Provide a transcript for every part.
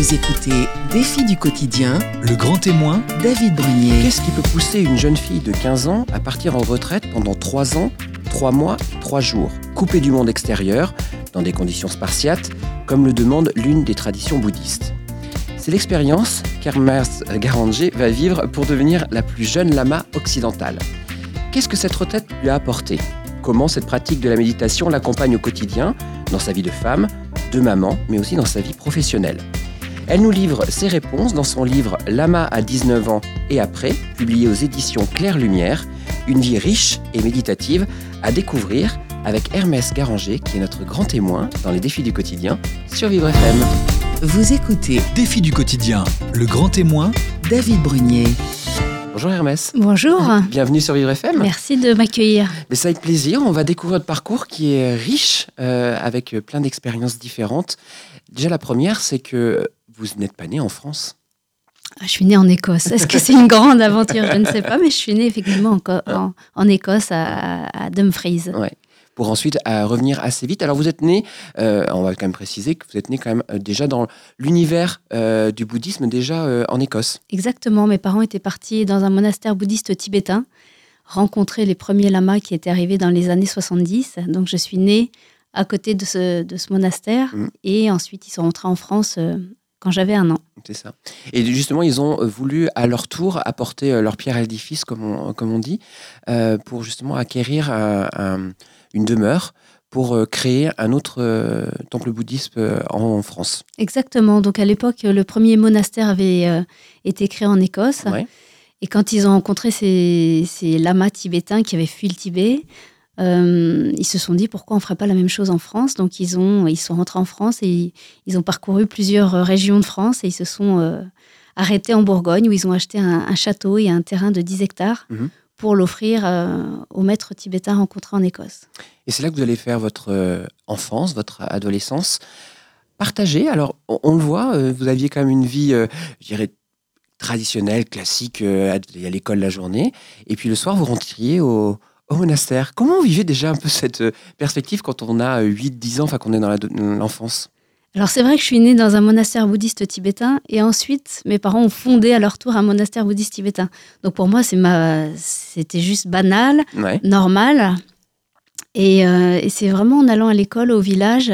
Vous écoutez Défi du quotidien, Le grand témoin, David Brunier. Qu'est-ce qui peut pousser une jeune fille de 15 ans à partir en retraite pendant 3 ans, 3 mois, 3 jours, coupée du monde extérieur, dans des conditions spartiates, comme le demande l'une des traditions bouddhistes. C'est l'expérience qu'Hermès Garanger va vivre pour devenir la plus jeune lama occidentale. Qu'est-ce que cette retraite lui a apporté? Comment cette pratique de la méditation l'accompagne au quotidien, dans sa vie de femme, de maman, mais aussi dans sa vie professionnelle? Elle nous livre ses réponses dans son livre Lama à 19 ans et après, publié aux éditions Claire Lumière, une vie riche et méditative à découvrir avec Hermès Garanger, qui est notre grand témoin dans les défis du quotidien sur Vivre FM. Vous écoutez défi du quotidien, le grand témoin, David Brunier. Bonjour Hermès. Bonjour. Bienvenue sur Vivre FM. Merci de m'accueillir. Mais c'est avec plaisir. On va découvrir votre parcours qui est riche euh, avec plein d'expériences différentes. Déjà, la première, c'est que vous n'êtes pas né en France. Ah, je suis née en Écosse. Est-ce que c'est une grande aventure? Je ne sais pas, mais je suis née effectivement en, en, en Écosse, à, à Dumfries. Ouais. Pour ensuite à revenir assez vite. Alors vous êtes né, euh, on va quand même préciser que vous êtes né quand même euh, déjà dans l'univers euh, du bouddhisme, déjà euh, en Écosse. Exactement. Mes parents étaient partis dans un monastère bouddhiste tibétain, rencontrer les premiers lamas qui étaient arrivés dans les années 70. Donc je suis née à côté de ce, de ce monastère Mhm. et ensuite ils sont rentrés en France quand j'avais un an. C'est ça. Et justement, ils ont euh, voulu à leur tour apporter euh, leur pierre à l'édifice, comme on, comme on dit, euh, pour justement acquérir un- un- une demeure pour euh, créer un autre euh, temple bouddhiste euh, en France. Exactement. Donc à l'époque, le premier monastère avait euh, été créé en Écosse. Ouais. Et quand ils ont rencontré ces, ces lamas tibétains qui avaient fui le Tibet, euh, ils se sont dit pourquoi on ne ferait pas la même chose en France? Donc ils, ont, ils sont rentrés en France et ils, ils ont parcouru plusieurs euh, régions de France et ils se sont euh, arrêtés en Bourgogne où ils ont acheté un, un château et un terrain de 10 hectares Mhm. pour l'offrir euh, aux maîtres tibétains rencontrés en Écosse. Et c'est là que vous allez faire votre enfance, votre adolescence. Partagée. Alors, on, on le voit, vous aviez quand même une vie, je dirais, traditionnelle, classique, à l'école la journée. Et puis le soir, vous rentriez au, au monastère. Comment vous vivez déjà un peu cette euh, perspective quand on a 8-10 ans, enfin qu'on est dans dans l'enfance? Alors c'est vrai que je suis née dans un monastère bouddhiste tibétain et ensuite mes parents ont fondé à leur tour un monastère bouddhiste tibétain. Donc pour moi c'est ma, c'était juste banal, Ouais. normal. Et, euh, et c'est vraiment en allant à l'école au village,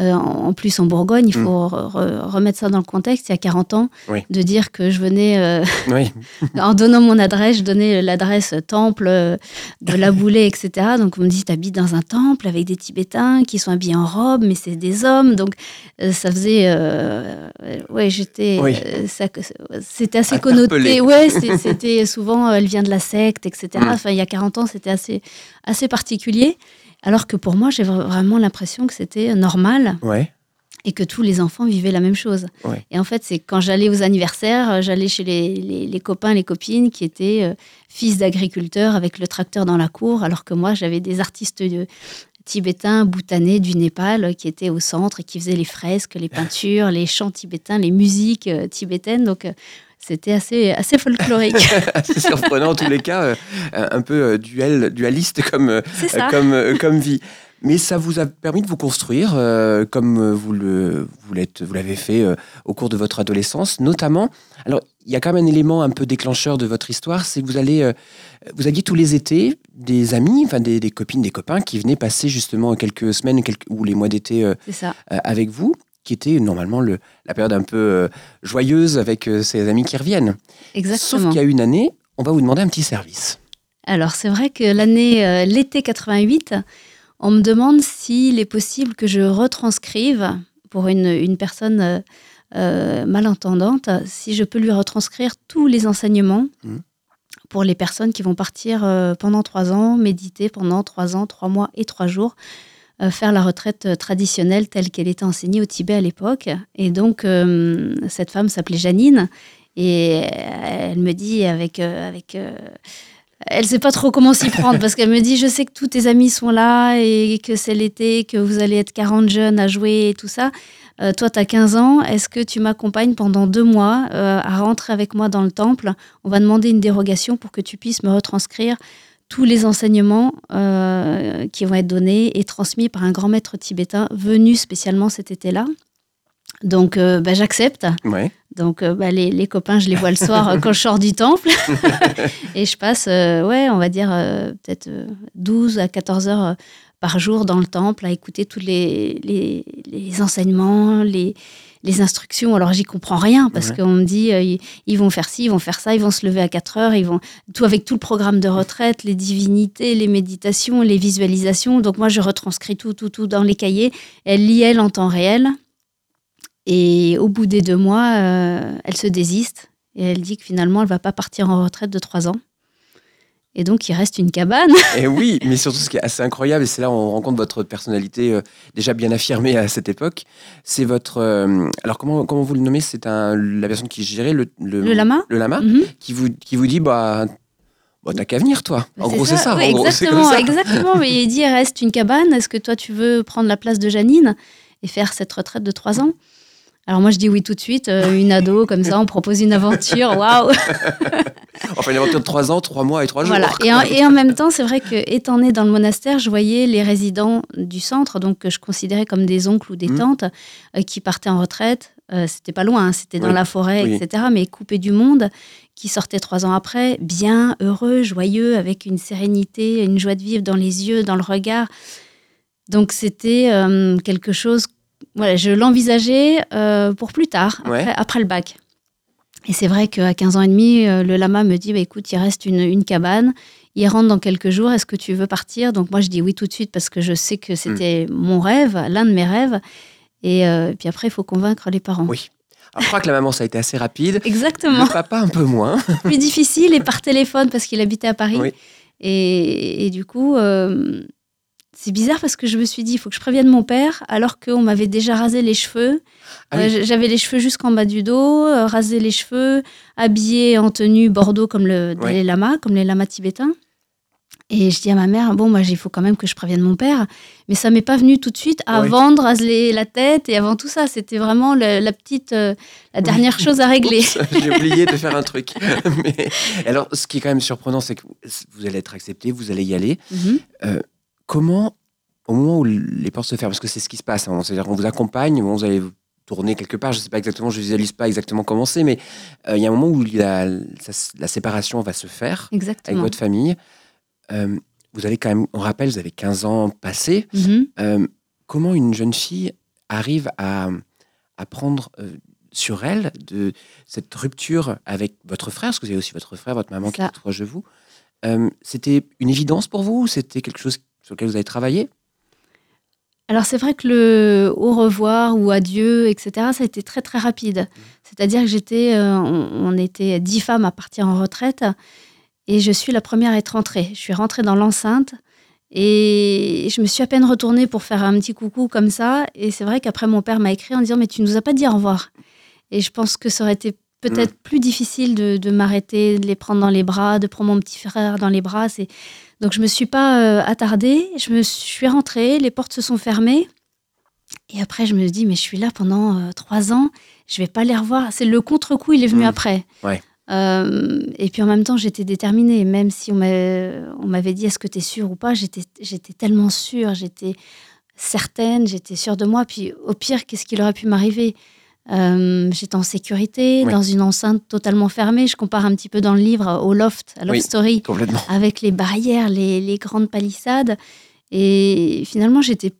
euh, en plus en Bourgogne, il faut re- remettre ça dans le contexte, il y a 40 ans, Oui. de dire que je venais, euh, Oui. en donnant mon adresse, je donnais l'adresse temple euh, de la boulée, etc. Donc on me dit, t'habites dans un temple avec des Tibétains qui sont habillés en robe, mais c'est des hommes. Donc euh, ça faisait... ouais, j'étais... Oui. C'était assez connoté. Ouais, c'était souvent, elle vient de la secte, etc. Mm. Enfin, il y a 40 ans, c'était assez, assez particulier. Alors que pour moi, j'ai vra- vraiment l'impression que c'était normal Ouais. et que tous les enfants vivaient la même chose. Ouais. Et en fait, c'est quand j'allais aux anniversaires, euh, j'allais chez les, les- les copains, les copines qui étaient euh, fils d'agriculteurs avec le tracteur dans la cour, alors que moi, j'avais des artistes euh, tibétains, bhoutanais du Népal euh, qui étaient au centre et qui faisaient les fresques, les peintures, les chants tibétains, les musiques euh, tibétaines. Donc, euh, c'était assez, assez folklorique. C'est surprenant en tous les cas, euh, un peu euh, duel, dualiste comme, euh, comme, comme vie. Mais ça vous a permis de vous construire euh, comme vous le vous l'êtes vous l'avez fait euh, au cours de votre adolescence, notamment. Alors il y a quand même un élément un peu déclencheur de votre histoire, c'est que vous allez euh, vous aviez tous les étés des amis, enfin des, des copines, des copains qui venaient passer justement quelques semaines quelques, ou les mois d'été avec vous, qui était normalement le, la période un peu euh, joyeuse avec euh, ces amis qui reviennent. Sauf Exactement. qu'il y a une année, on va vous demander un petit service. Alors, c'est vrai que l'année, euh, l'été 88, on me demande s'il est possible que je retranscrive pour une, une personne malentendante, si je peux lui retranscrire tous les enseignements Mhm. pour les personnes qui vont partir pendant trois ans, méditer pendant trois ans, trois mois et trois jours, faire la retraite euh, traditionnelle telle qu'elle était enseignée au Tibet à l'époque. Et donc, euh, cette femme s'appelait Janine. Et elle me dit avec, euh, avec euh, elle sait pas trop comment s'y prendre parce qu'elle me dit je sais que tous tes amis sont là et que c'est l'été, que vous allez être 40 jeunes à jouer et tout ça. Euh, toi, tu as 15 ans. Est-ce que tu m'accompagnes pendant deux mois euh, à rentrer avec moi dans le temple? On va demander une dérogation pour que tu puisses me retranscrire tous les enseignements euh, qui vont être donnés et transmis par un grand maître tibétain venu spécialement cet été-là. Donc, euh, bah, j'accepte. Ouais. Donc, euh, bah, les, les copains, je les vois le soir quand je sors du temple. et je passe, ouais, on va dire, peut-être euh, 12 à 14 heures par jour dans le temple à écouter tous les, les, les enseignements, les, les instructions. Alors, j'y comprends rien parce Ouais. qu'on me dit, euh, ils, ils vont faire ci, ils vont faire ça, ils vont se lever à 4 heures, ils vont tout avec tout le programme de retraite, les divinités, les méditations, les visualisations. Donc, moi, je retranscris tout, tout, tout dans les cahiers. Elle lit, elle, en temps réel. Et au bout des deux mois, euh, elle se désiste et elle dit que finalement, elle va pas partir en retraite de trois ans. Et donc, il reste une cabane. Et oui, mais surtout ce qui est assez incroyable, et c'est là où on rencontre votre personnalité euh, déjà bien affirmée à cette époque, c'est votre... euh, alors comment, comment vous le nommez? C'est un, la personne qui gérait le, Le lama? le lama Mhm. qui, vous, qui vous dit, bah, bah t'as qu'à venir toi. En gros c'est ça. Oui, en gros, c'est comme exactement, ça. exactement. Mais il dit, il reste une cabane. Est-ce que toi, tu veux prendre la place de Janine et faire cette retraite de trois ans? Alors moi, je dis oui tout de suite. Euh, une ado, comme ça, on propose une aventure. Waouh Enfin une aventure de 3 ans, 3 mois et 3 jours. Voilà. Et en, et en même temps, c'est vrai que étant né dans le monastère, je voyais les résidents du centre, donc que je considérais comme des oncles ou des Mhm. tantes, euh, qui partaient en retraite. Euh, c'était pas loin, hein, c'était dans Oui. la forêt, Oui. etc. Mais coupés du monde, qui sortaient trois ans après, bien, heureux, joyeux, avec une sérénité, une joie de vivre dans les yeux, dans le regard. Donc c'était euh, quelque chose. Voilà, je l'envisageais euh, pour plus tard, après, Ouais. après le bac. Et c'est vrai qu'à 15 ans et demi, euh, le lama me dit bah, écoute, il reste une, une cabane, il rentre dans quelques jours, est-ce que tu veux partir? Donc moi, je dis oui tout de suite parce que je sais que c'était Hmm. mon rêve, l'un de mes rêves. Et euh, puis après, il faut convaincre les parents. Oui. Alors, je crois que la maman ça a été assez rapide. Exactement. Le papa un peu moins. Plus difficile et par téléphone parce qu'il habitait à Paris. Oui. Et, et du coup, euh, c'est bizarre parce que je me suis dit il faut que je prévienne mon père alors qu'on m'avait déjà rasé les cheveux. Ah oui. Euh, J'avais les cheveux jusqu'en bas du dos, euh, rasé les cheveux, habillé en tenue bordeaux comme le, Ouais. les lamas, comme les lamas tibétains. Et je dis à ma mère, bon, moi, il faut quand même que je prévienne mon père. Mais ça m'est pas venu tout de suite avant de raser la tête et avant tout ça. C'était vraiment la, la petite, euh, la dernière chose à régler. J'ai oublié de faire un truc. Mais, alors, ce qui est quand même surprenant, c'est que vous allez être accepté, vous allez y aller. Mhm. Comment, au moment où les portes se ferment, parce que c'est ce qui se passe, hein, c'est-à-dire qu'on vous accompagne, vous allez tourner quelque part, je ne sais pas exactement, je ne visualise pas exactement comment c'est, mais euh, il y a un moment où la, séparation va se faire avec Exactement. votre famille. Euh, vous allez quand même, on rappelle, vous avez 15 ans passés. Mhm. Euh, comment une jeune fille arrive à, à prendre sur elle de cette rupture avec votre frère, parce que vous avez aussi votre frère, votre maman qui est proche de vous. Euh, c'était une évidence pour vous ou c'était quelque chose sur lequel vous avez travaillé Alors c'est vrai que le au revoir ou adieu, etc., ça a été très très rapide. C'est-à-dire que j'étais, euh, on, on était dix femmes à partir en retraite et je suis la première à être rentrée. Je suis rentrée dans l'enceinte et je me suis à peine retournée pour faire un petit coucou comme ça. Et c'est vrai qu'après mon père m'a écrit en disant mais tu nous as pas dit au revoir. Et je pense que ça aurait été peut-être plus difficile de, de m'arrêter, de les prendre dans les bras, de prendre mon petit frère dans les bras. C'est donc je me suis pas euh, attardée. Je me suis rentrée, les portes se sont fermées. Et après, je me dis, mais je suis là pendant euh, trois ans, je vais pas les revoir. C'est le contre-coup, il est venu Mm. après. Ouais. Euh, et puis en même temps, j'étais déterminée. Même si on m'avait dit, est-ce que tu es sûre ou pas, j'étais j'étais tellement sûre, j'étais certaine, j'étais sûre de moi. Puis au pire, qu'est-ce qu'il aurait pu m'arriver? Euh, J'étais en sécurité, dans une enceinte totalement fermée. Je compare un petit peu dans le livre au loft, à Love Oui. Story avec les barrières, les, les grandes palissades. Et finalement, j'étais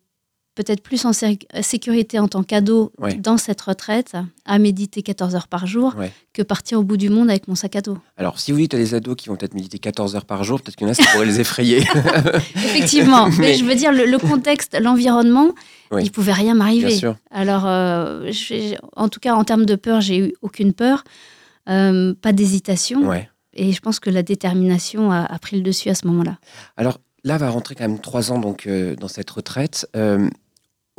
peut-être plus en sé- sécurité en tant qu'ado Ouais. dans cette retraite, à méditer 14 heures par jour, Ouais. que partir au bout du monde avec mon sac à dos. Alors, si vous dites à des ados qui vont peut-être méditer 14 heures par jour, peut-être qu'il y en a, ça pourrait les effrayer. Effectivement, mais, Mais- je veux dire, le, le contexte, l'environnement, Oui. il pouvait rien m'arriver. Alors, euh, en tout cas, en termes de peur, j'ai eu aucune peur, euh, pas d'hésitation. Ouais. Et je pense que la détermination a, a pris le dessus à ce moment-là. Alors là, va rentrer quand même trois ans donc euh, dans cette retraite. Euh,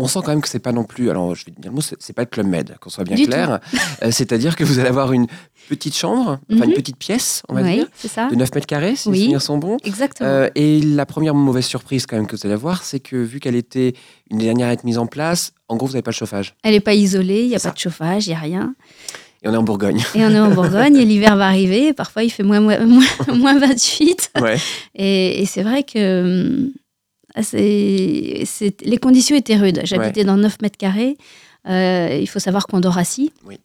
on sent quand même que c'est pas non plus. Alors, je vais dire le mot, c'est pas le club med, qu'on soit bien Du clair. Euh, C'est-à-dire que vous allez avoir une petite chambre, enfin une Mhm. petite pièce, on va oui, dire, ça. de 9 mètres carrés, si Oui. souvenirs sont bons. Exactement. Euh, et la première mauvaise surprise quand même que vous allez avoir, c'est que vu qu'elle était une des dernières à être mise en place, en gros, vous n'avez pas le chauffage. Elle n'est pas isolée, il n'y a pas de chauffage, il n'y a rien. Et on est en Bourgogne. Et on est en Bourgogne et l'hiver va arriver. et Parfois, il fait moins, moins, moins, moins 28. ouais. Et, et c'est vrai que les conditions étaient rudes. J'habitais dans 9 mètres carrés Euh, il faut savoir qu'on dort assis. Oui.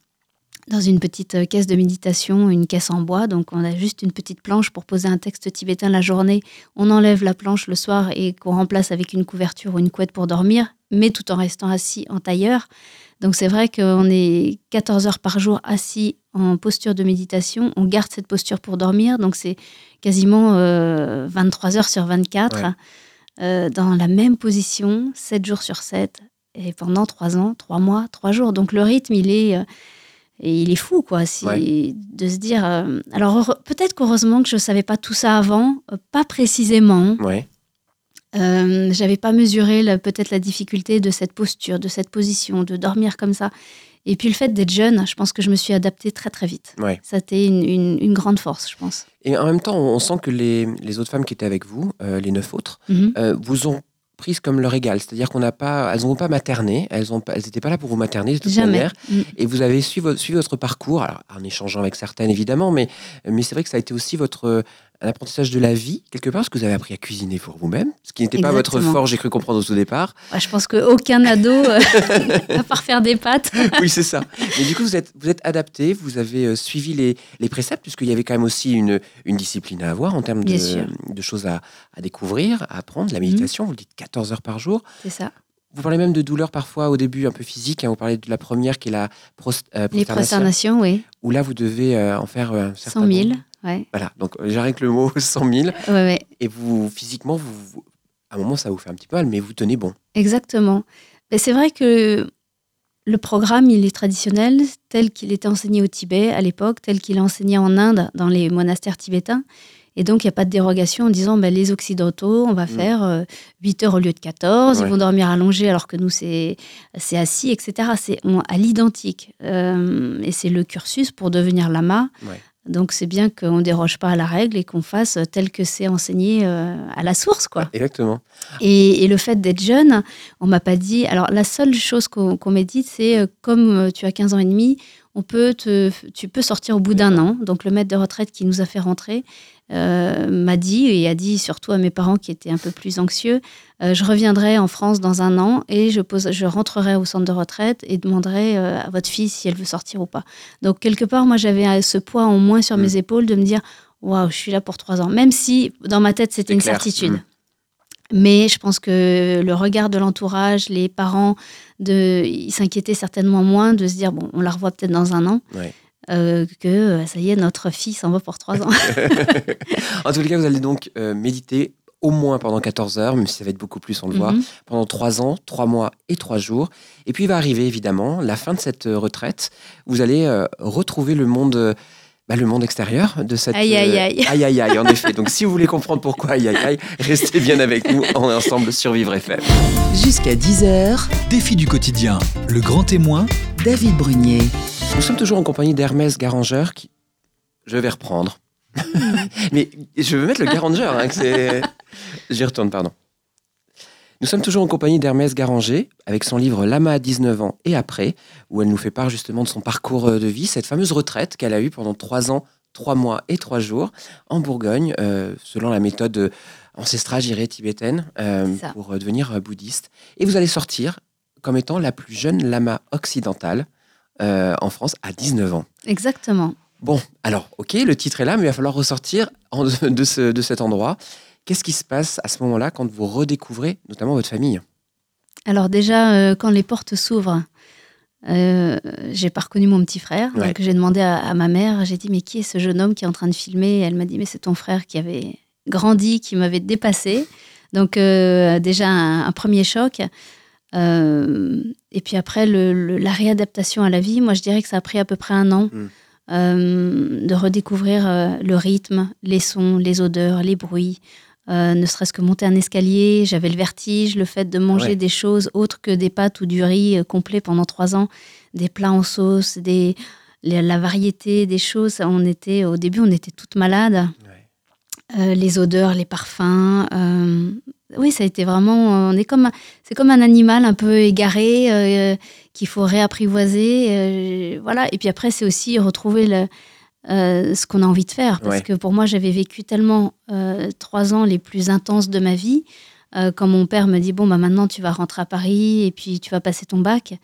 Dans une petite euh, caisse de méditation, une caisse en bois. Donc, on a juste une petite planche pour poser un texte tibétain la journée. On enlève la planche le soir et qu'on remplace avec une couverture ou une couette pour dormir, mais tout en restant assis en tailleur. Donc, c'est vrai qu'on est 14 heures par jour assis en posture de méditation. On garde cette posture pour dormir. Donc, c'est quasiment euh, 23 heures sur 24 Ouais. Euh, dans la même position, 7 jours sur 7, et pendant 3 ans, 3 mois, 3 jours. Donc le rythme, il est, euh, il est fou, quoi. Si, Ouais. De se dire. euh, alors peut-être qu'heureusement que je ne savais pas tout ça avant, pas précisément. Ouais. J'avais pas mesuré peut-être la difficulté de cette posture, de cette position, de dormir comme ça. Et puis le fait d'être jeune, je pense que je me suis adaptée très très vite. Ouais. Ça a été une, une- une grande force, je pense. Et en même temps, on sent que les, les autres femmes qui étaient avec vous, euh, les neuf autres, Mhm. euh, vous ont prise comme leur égal. C'est-à-dire qu'on n'a pas, elles n'ont pas materné, elles n'étaient elles pas là pour vous materner de toute Jamais. manière. Mm. Et vous avez suivi, vo- suivi votre parcours, alors, en échangeant avec certaines évidemment, mais, mais c'est vrai que ça a été aussi votre un apprentissage de la vie, quelque part, parce que vous avez appris à cuisiner pour vous-même, ce qui n'était pas votre fort, j'ai cru comprendre au tout départ. Ouais, je pense qu'aucun ado, euh, à part faire des pâtes, oui, c'est ça. Mais du coup, vous êtes, vous êtes adapté, vous avez euh, suivi les, les préceptes, puisqu'il y avait quand même aussi une, une discipline à avoir en termes de, de choses à, à découvrir, à apprendre. La méditation, vous le dites 14 heures par jour. c'est ça. Vous parlez même de douleurs parfois au début un peu physiques. hein. Vous parlez de la première qui est la pros- euh, Les prosternation, prosternations, oui. où là, vous devez en faire un certain 100 000. nombre. Ouais. Voilà, donc euh, j'arrête le mot 100 000. Ouais, ouais. Et vous, physiquement, vous, vous- à un moment, ça vous fait un petit peu mal, mais vous tenez bon. Exactement. Mais c'est vrai que le programme, il est traditionnel, tel qu'il était enseigné au Tibet à l'époque, tel qu'il est enseigné en Inde dans les monastères tibétains. Et donc, il n'y a pas de dérogation en disant ben, les Occidentaux, on va Mm. faire euh, 8 heures au lieu de 14, Ouais. ils vont dormir allongés alors que nous, c'est assis, etc. C'est à l'identique. Euh, et c'est le cursus pour devenir lama. Ouais. Donc, c'est bien qu'on ne déroge pas à la règle et qu'on fasse tel que c'est enseigné euh, à la source. quoi. Exactement. Et, et le fait d'être jeune, on m'a pas dit. Alors, la seule chose qu'on m'a dit, c'est euh, comme euh, tu as 15 ans et demi, on peut te, tu peux sortir au bout d'un an. Donc, le maître de retraite qui nous a fait rentrer euh, m'a dit, et a dit surtout à mes parents qui étaient un peu plus anxieux, euh, je reviendrai en France dans un an et je, pose, je rentrerai au centre de retraite et demanderai euh, à votre fille si elle veut sortir ou pas. Donc, quelque part, moi, j'avais ce poids en moins sur Mm. mes épaules de me dire, waouh, je suis là pour trois ans. Même si, dans ma tête, c'était C'est une clair. certitude. Mm. Mais je pense que le regard de l'entourage, les parents, de, ils s'inquiétaient certainement moins de se dire bon, on la revoit peut-être dans un an, Ouais. euh, que euh, ça y est, notre fille s'en va pour trois ans. en tous les cas, vous allez donc euh, méditer au moins pendant 14 heures, même si ça va être beaucoup plus, on le voit, Mhm. pendant 3 ans, 3 mois et 3 jours. Et puis il va arriver évidemment la fin de cette retraite. Vous allez euh, retrouver le monde, bah, le monde extérieur de cette. Aïe, aïe, aïe. aïe, aïe, aïe, en effet. Donc si vous voulez comprendre pourquoi aïe, aïe, aïe, restez bien avec nous en ensemble Survivre FM. Jusqu'à 10h, Défi du quotidien, le grand témoin, David Brunier. Nous sommes toujours en compagnie d'Hermès Garanger qui. Je vais reprendre. Mais je veux mettre le Garanger. Hein, que c'est... J'y retourne, pardon. Nous sommes toujours en compagnie d'Hermès Garanger avec son livre Lama à 19 ans et après, où elle nous fait part justement de son parcours euh, de vie, cette fameuse retraite qu'elle a eue pendant 3 ans, 3 mois et 3 jours en Bourgogne, euh, selon la méthode euh, ancestrale, je dirais, tibétaine, euh, pour devenir bouddhiste. Et vous allez sortir comme étant la plus jeune lama occidentale euh, en France à 19 ans. Exactement. Bon, alors, ok, le titre est là, mais il va falloir ressortir en- de, ce- de cet endroit. Qu'est-ce qui se passe à ce moment-là quand vous redécouvrez notamment votre famille? Alors déjà, euh, quand les portes s'ouvrent, euh, j'ai pas reconnu mon petit frère. Ouais. Donc j'ai demandé à, à ma mère, j'ai dit mais qui est ce jeune homme qui est en train de filmer? Elle m'a dit mais c'est ton frère qui avait grandi, qui m'avait dépassé. Donc euh, déjà un, un premier choc. Euh, et puis après le- le- la réadaptation à la vie, moi je dirais que ça a pris à peu près un an. Mm. euh, de redécouvrir le rythme, les sons, les odeurs, les bruits, euh, ne serait-ce que monter un escalier, j'avais le vertige, le fait de manger Ouais. des choses autres que des pâtes ou du riz euh, complet pendant trois ans, des plats en sauce, des, la variété des choses. On était, au début, on était toutes malades. Euh, les odeurs, les parfums. euh, oui, ça a été vraiment. On est comme, c'est comme un animal un peu égaré qu'il faut réapprivoiser. voilà. Et puis après, c'est aussi retrouver le, euh, ce qu'on a envie de faire. Parce Ouais. que pour moi, j'avais vécu tellement euh, trois ans les plus intenses de ma vie. Euh, quand mon père me dit bon bah maintenant tu vas rentrer à Paris et puis tu vas passer ton bac.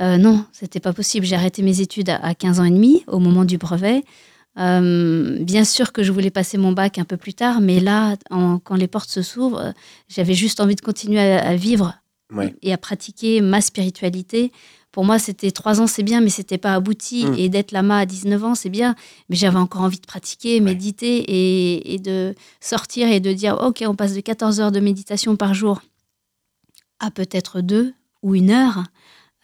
Non, c'était pas possible. J'ai arrêté mes études à, 15 ans et demi, au moment du brevet. Bien sûr que je voulais passer mon bac un peu plus tard, mais là, quand les portes se s'ouvrent, j'avais juste envie de continuer à, vivre et à pratiquer ma spiritualité. Pour moi, c'était trois ans, c'est bien, mais c'était pas abouti. Mm. Et d'être lama à 19 ans, c'est bien, mais j'avais encore envie de pratiquer, méditer et, et, de sortir et de dire ok, on passe de 14 heures de méditation par jour à peut-être deux ou une heure.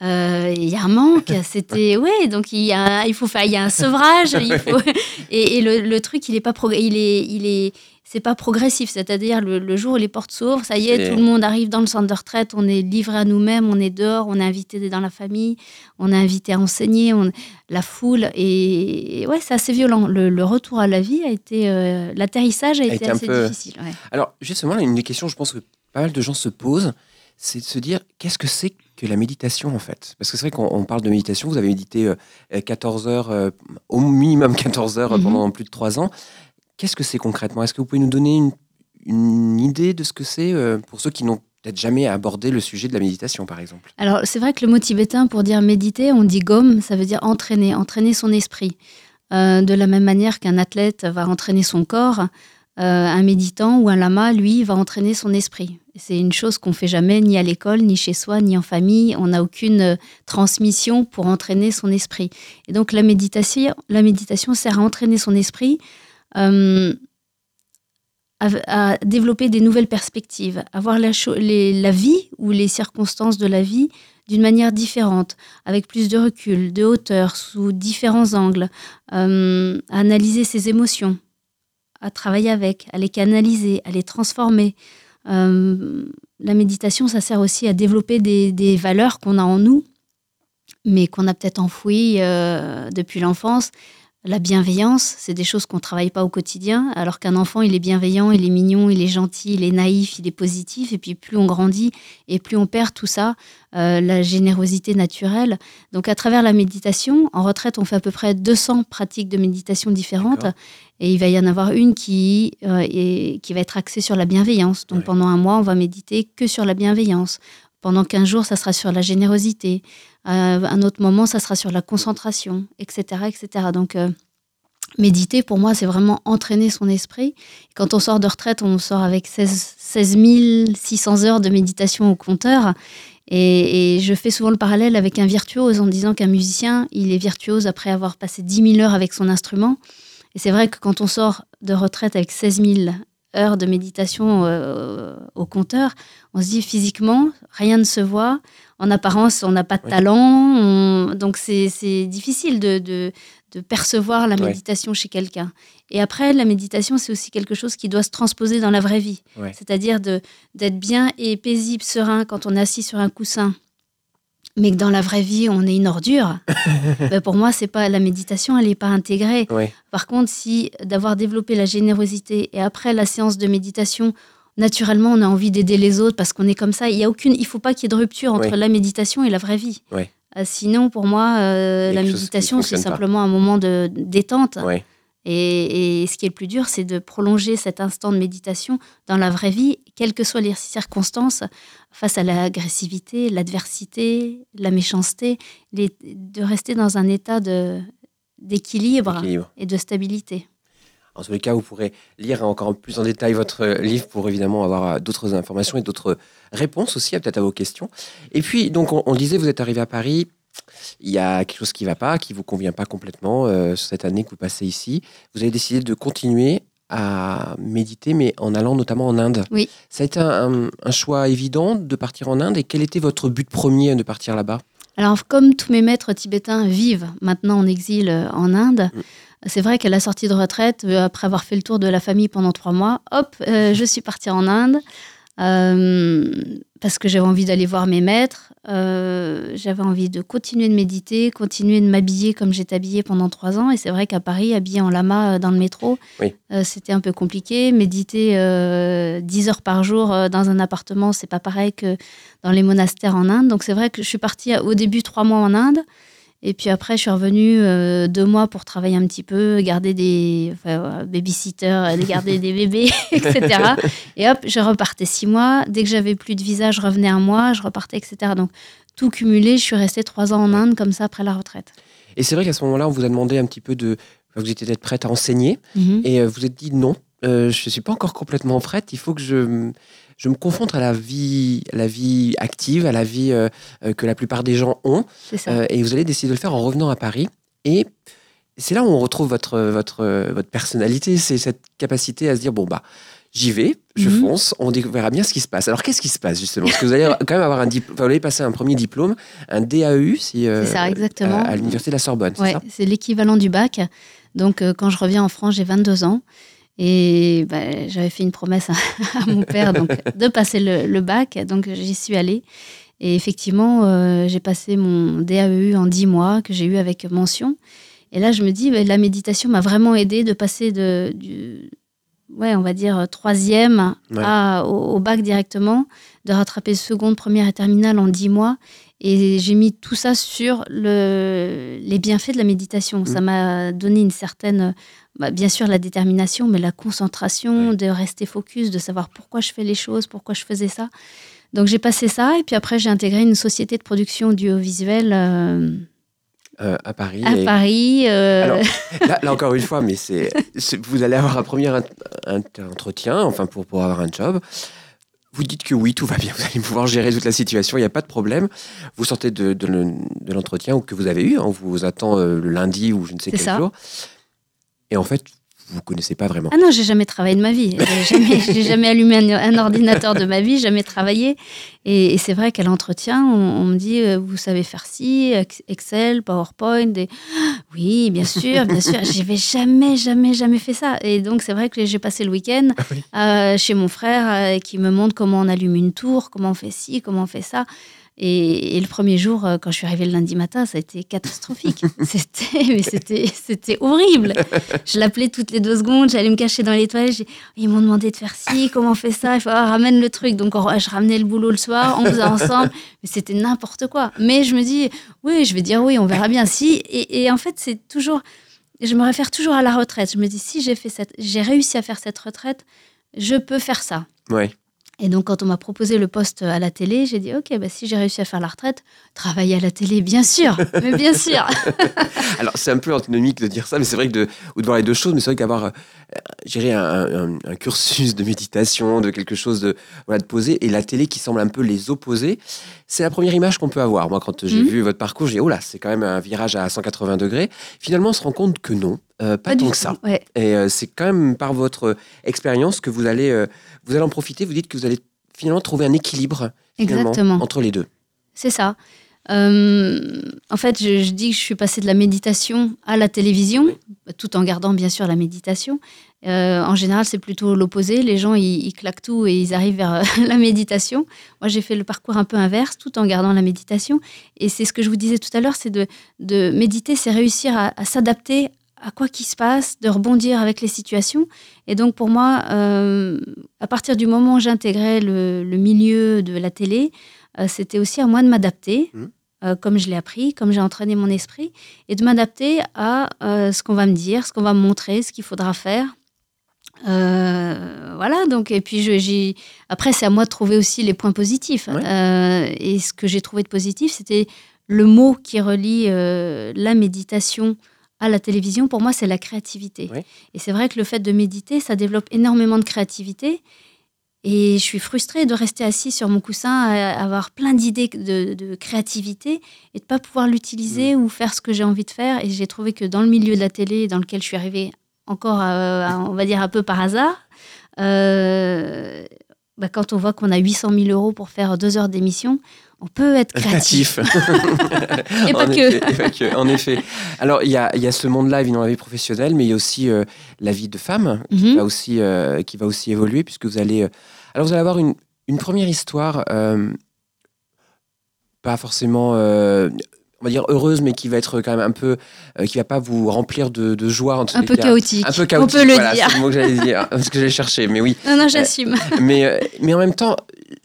Euh, il y a un manque, c'était oui, donc il y a, il faut faire, il y a un sevrage, il faut, et, le, truc il est pas il est, il est, c'est pas progressif, c'est-à-dire le, jour où les portes s'ouvrent, ça y est, tout le monde arrive dans le centre de retraite, on est livré à nous-mêmes, on est dehors, on est invité dans la famille, on est invité à enseigner, on, la foule, et, ouais, c'est assez violent. Le, retour à la vie a été, euh, l'atterrissage a, été, assez difficile. Alors justement, une des questions, je pense que pas mal de gens se posent c'est de se dire qu'est-ce que c'est que la méditation en fait Parce que c'est vrai qu'on parle de méditation, vous avez médité 14 euh, heures, euh, au minimum 14 heures mhm. pendant plus de 3 ans. Qu'est-ce que c'est concrètement? Est-ce que vous pouvez nous donner une, idée de ce que c'est euh, pour ceux qui n'ont peut-être jamais abordé le sujet de la méditation par exemple? Alors c'est vrai que le mot tibétain pour dire méditer, on dit gomme, ça veut dire entraîner, entraîner son esprit. de la même manière qu'un athlète va entraîner son corps, un méditant ou un lama, lui, va entraîner son esprit. C'est une chose qu'on fait jamais ni à l'école, ni chez soi, ni en famille. On n'a aucune euh, transmission pour entraîner son esprit. Et donc la méditation, la méditation sert à entraîner son esprit, euh, à, développer des nouvelles perspectives, à voir la, vie ou les circonstances de la vie d'une manière différente, avec plus de recul, de hauteur, sous différents angles, euh, à analyser ses émotions, à travailler avec, à les canaliser, à les transformer. Euh, la méditation, ça sert aussi à développer des, valeurs qu'on a en nous, mais qu'on a peut-être enfouies euh, depuis l'enfance. La bienveillance, c'est des choses qu'on ne travaille pas au quotidien, alors qu'un enfant, il est bienveillant, il est mignon, il est gentil, il est naïf, il est positif, et puis plus on grandit et plus on perd tout ça, euh, la générosité naturelle. Donc à travers la méditation, en retraite, on fait à peu près 200 pratiques de méditation différentes, et il va y en avoir une qui, euh, qui va être axée sur la bienveillance. Donc pendant un mois, on va méditer que sur la bienveillance. Pendant 15 jours, ça sera sur la générosité. Euh, un autre moment, ça sera sur la concentration, etc. etc. Donc, euh, méditer, pour moi, c'est vraiment entraîner son esprit. Quand on sort de retraite, on sort avec 16, 600 heures de méditation au compteur. Et, je fais souvent le parallèle avec un virtuose en disant qu'un musicien, il est virtuose après avoir passé 10 000 heures avec son instrument. Et c'est vrai que quand on sort de retraite avec 16 000 heures de méditation euh, au compteur, on se dit physiquement, rien ne se voit. En apparence, on n'a pas de talent. Donc, c'est difficile de, de, percevoir la méditation chez quelqu'un. Et après, la méditation, c'est aussi quelque chose qui doit se transposer dans la vraie vie. C'est-à-dire d'être bien et paisible, serein quand on est assis sur un coussin mais que dans la vraie vie, on est une ordure, ben, pour moi, c'est pas la méditation, elle n'est pas intégrée. Par contre, si d'avoir développé la générosité et après la séance de méditation, naturellement, on a envie d'aider les autres parce qu'on est comme ça. Il y a aucune, il faut pas qu'il y ait de rupture entre la méditation et la vraie vie. Sinon, pour moi, euh, la méditation, c'est simplement un moment de détente. Et, ce qui est le plus dur, c'est de prolonger cet instant de méditation dans la vraie vie, quelles que soient les circonstances, face à l'agressivité, l'adversité, la méchanceté, de rester dans un état d'équilibre et de stabilité. En tous les cas, vous pourrez lire encore plus en détail votre livre pour évidemment avoir d'autres informations et d'autres réponses aussi, peut-être à vos questions. Et puis, donc, on, on disait, vous êtes arrivé à Paris il y a quelque chose qui ne va pas, qui ne vous convient pas complètement euh, cette année que vous passez ici. Vous avez décidé de continuer à méditer, mais en allant notamment en Inde. Oui. Ça a été un, choix évident de partir en Inde et quel était votre but premier de partir là-bas? Alors, comme tous mes maîtres tibétains vivent maintenant en exil euh, en Inde, mm. C'est vrai qu'à la sortie de retraite, euh, après avoir fait le tour de la famille pendant trois mois, hop, je suis partie en Inde. parce que j'avais envie d'aller voir mes maîtres, euh, j'avais envie de continuer de méditer, continuer de m'habiller comme j'étais habillée pendant trois ans. Et c'est vrai qu'à Paris, habillée en lama euh, dans le métro, euh, c'était un peu compliqué. Méditer euh, 10 heures par jour dans un appartement, c'est pas pareil que dans les monastères en Inde. Donc c'est vrai que je suis partie au début trois mois en Inde. Et puis après, je suis revenue euh, deux mois pour travailler un petit peu, garder des enfin, babysitters, garder des bébés, etc. Et hop, je repartais six mois. Dès que j'avais plus de visa, je revenais un mois, je repartais, etc. Donc tout cumulé, je suis restée trois ans en Inde comme ça après la retraite. Et c'est vrai qu'à ce moment-là, on vous a demandé un petit peu de. Vous étiez peut-être prête à enseigner mhm. et euh, vous êtes dit non, euh, je ne suis pas encore complètement prête, il faut que je, je me confronte à la vie, la vie active, à la vie euh, que la plupart des gens ont. et vous allez décider de le faire en revenant à Paris. Et c'est là où on retrouve votre, votre, votre personnalité, c'est cette capacité à se dire bon, bah j'y vais, je mhm. fonce, on verra bien ce qui se passe. Alors qu'est-ce qui se passe justement? Parce que vous allez quand même avoir un diplôme, vous allez passer un premier diplôme, un DAEU, si, euh, ça, exactement. à, l'université de la Sorbonne. Ouais, c'est l'équivalent du bac. Donc euh, quand je reviens en France, j'ai 22 ans. Et bah, j'avais fait une promesse à, mon père donc, de passer le, bac, donc j'y suis allée. Et effectivement, euh, j'ai passé mon DAEU en 10 mois, que j'ai eu avec mention. Et là, je me dis, bah, la méditation m'a vraiment aidé de passer de, du, ouais, on va dire troisième au, bac directement, de rattraper seconde, première et terminale en dix mois. Et j'ai mis tout ça sur le, les bienfaits de la méditation. Ça mmh. m'a donné une certaine, bah, bien sûr la détermination, mais la concentration, de rester focus, de savoir pourquoi je fais les choses, pourquoi je faisais ça. Donc j'ai passé ça et puis après j'ai intégré une société de production audiovisuelle. Euh, euh, à Paris. À Paris. Euh. là, encore une fois, mais c'est, vous allez avoir un premier entretien, enfin pour, pour avoir un job. Vous dites que oui, tout va bien, vous allez pouvoir gérer toute la situation, il n'y a pas de problème. Vous sortez de, de, l'entretien que vous avez eu, on vous attend euh, le lundi ou je ne sais quel jour. Et en fait, vous connaissez pas vraiment. Ah non, j'ai jamais travaillé de ma vie. J'ai jamais, jamais allumé un, ordinateur de ma vie, jamais travaillé. Et, c'est vrai qu'à l'entretien, on, me dit, euh, vous savez faire ci, Excel, PowerPoint. Et... Oui, bien sûr, bien sûr. J'avais jamais, jamais, jamais fait ça. Et donc c'est vrai que j'ai passé le week-end ah euh, chez mon frère euh, qui me montre comment on allume une tour, comment on fait ci, comment on fait ça. Et, le premier jour, euh, quand je suis arrivée le lundi matin, ça a été catastrophique. c'était, mais c'était, c'était horrible. Je l'appelais toutes les deux secondes, j'allais me cacher dans les toilettes. Ils m'ont demandé de faire ci, comment on fait ça. Il faut ah, ramène le truc. Donc je ramenais le boulot le soir, on faisait ensemble. Mais c'était n'importe quoi. Mais je me dis, oui, je vais dire oui, on verra bien si. Et, et en fait, c'est toujours, je me réfère toujours à la retraite. Je me dis, si j'ai fait cette, j'ai réussi à faire cette retraite, je peux faire ça. Ouais. Et donc, quand on m'a proposé le poste à la télé, j'ai dit Ok, bah, si j'ai réussi à faire la retraite, travailler à la télé, bien sûr, mais bien sûr. Alors, c'est un peu antinomique de dire ça, mais c'est vrai que de, ou de voir les deux choses, mais c'est vrai qu'avoir euh, un, un, cursus de méditation, de quelque chose de, voilà, de posé, et la télé qui semble un peu les opposer, c'est la première image qu'on peut avoir. Moi, quand j'ai mhm. vu votre parcours, j'ai dit Oh là, c'est quand même un virage à 180 degrés. Finalement, on se rend compte que non, euh, pas, tant que ça. Et euh, c'est quand même par votre expérience que vous allez vous allez en profiter, vous dites que vous allez finalement trouver un équilibre entre les deux. C'est ça. Euh, en fait, je, dis que je suis passée de la méditation à la télévision, tout en gardant bien sûr la méditation. Euh, en général, c'est plutôt l'opposé. Les gens, ils, claquent tout et ils arrivent vers la méditation. Moi, j'ai fait le parcours un peu inverse, tout en gardant la méditation. Et c'est ce que je vous disais tout à l'heure, c'est de, de, méditer, c'est réussir à, à s'adapter à quoi qu'il se passe, de rebondir avec les situations. Et donc pour moi, euh, à partir du moment où j'intégrais le, milieu de la télé, euh, c'était aussi à moi de m'adapter, mmh. euh, comme je l'ai appris, comme j'ai entraîné mon esprit, et de m'adapter à ce qu'on va me dire, ce qu'on va me montrer, ce qu'il faudra faire. voilà, donc, et puis je, après, c'est à moi de trouver aussi les points positifs. et ce que j'ai trouvé de positif, c'était le mot qui relie la méditation à la télévision, pour moi, c'est la créativité. Et c'est vrai que le fait de méditer, ça développe énormément de créativité. Et je suis frustrée de rester assis sur mon coussin, à avoir plein d'idées de, créativité et de pas pouvoir l'utiliser mm. ou faire ce que j'ai envie de faire. Et j'ai trouvé que dans le milieu de la télé, dans lequel je suis arrivée encore, on va dire un peu par hasard, euh, bah, quand on voit qu'on a 800 000 euros pour faire deux heures d'émission, on peut être créatif. et, pas que. En effet. Alors, il y a, y a, ce monde-là, évidemment, la vie professionnelle, mais il y a aussi euh, la vie de femme qui, mhm. va aussi, euh, qui va aussi évoluer, puisque vous allez. Euh, alors, vous allez avoir une, une première histoire, pas forcément. On va dire heureuse, mais qui va être quand même un peu, euh, qui va pas vous remplir de, de joie. En tous Un les peu cas. chaotique. Un peu chaotique. On peut le dire. C'est le mot que j'allais dire, ce que j'allais chercher. Mais oui. Non, non, j'assume. mais, euh, mais en même temps,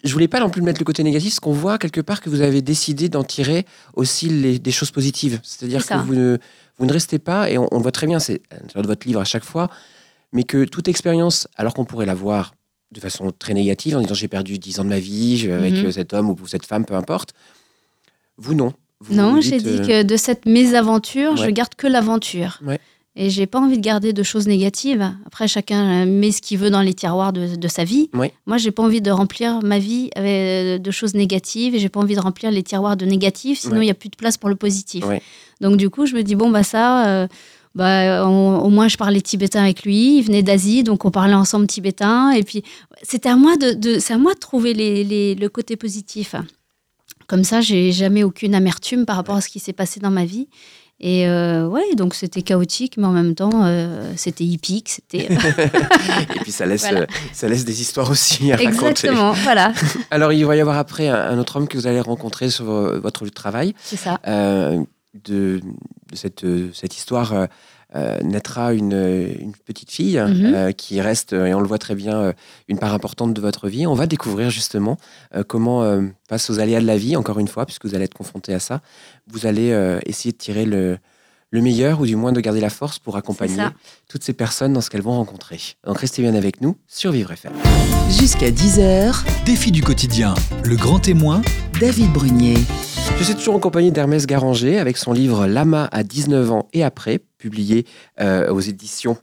je voulais pas non plus mettre le côté négatif, parce qu'on voit quelque part que vous avez décidé d'en tirer aussi les- des choses positives. C'est-à-dire C'est que vous ne, vous ne restez pas, et on, on le voit très bien, c'est de votre livre à chaque fois, mais que toute expérience, alors qu'on pourrait la voir de façon très négative, en disant j'ai perdu 10 ans de ma vie avec Mhm. euh, cet homme ou cette femme, peu importe, vous non. Vous Non, j'ai dit euh, que de cette mésaventure, je garde que l'aventure. Ouais. Et j'ai pas envie de garder de choses négatives. Après, chacun euh, met ce qu'il veut dans les tiroirs de, de sa vie. Ouais. Moi, j'ai pas envie de remplir ma vie avec euh, de choses négatives et j'ai pas envie de remplir les tiroirs de négatifs, sinon il Ouais. y a plus de place pour le positif. Donc du coup, je me dis bon bah ça, euh, bah, on- au moins je parlais tibétain avec lui. Il venait d'Asie, donc on parlait ensemble tibétain. Et puis c'était à moi de, de- c'est à moi de trouver les- les- le côté positif. Comme ça, j'ai jamais aucune amertume par rapport à ce qui s'est passé dans ma vie. Et euh, ouais, donc c'était chaotique, mais en même temps, euh, c'était hippique, c'était et puis ça laisse, Voilà. euh, ça laisse des histoires aussi à raconter. exactement, voilà, Alors il va y avoir après un, autre homme que vous allez rencontrer sur votre lieu de travail. c'est ça. Euh, de, de cette, cette histoire naîtra une, euh, une petite fille Mhm. euh, qui reste, euh, et on le voit très bien, euh, une part importante de votre vie. On va découvrir justement euh, comment, euh, face aux aléas de la vie, encore une fois, puisque vous allez être confronté à ça, vous allez euh, essayer de tirer le, le meilleur, ou du moins de garder la force pour accompagner toutes ces personnes dans ce qu'elles vont rencontrer. Donc restez bien avec nous sur Vivre FM. Jusqu'à 10h, Défi du quotidien, le grand témoin, David Brunier. Je suis toujours en compagnie d'Hermès Garanger avec son livre Lama à 19 ans et après, publié euh, aux éditions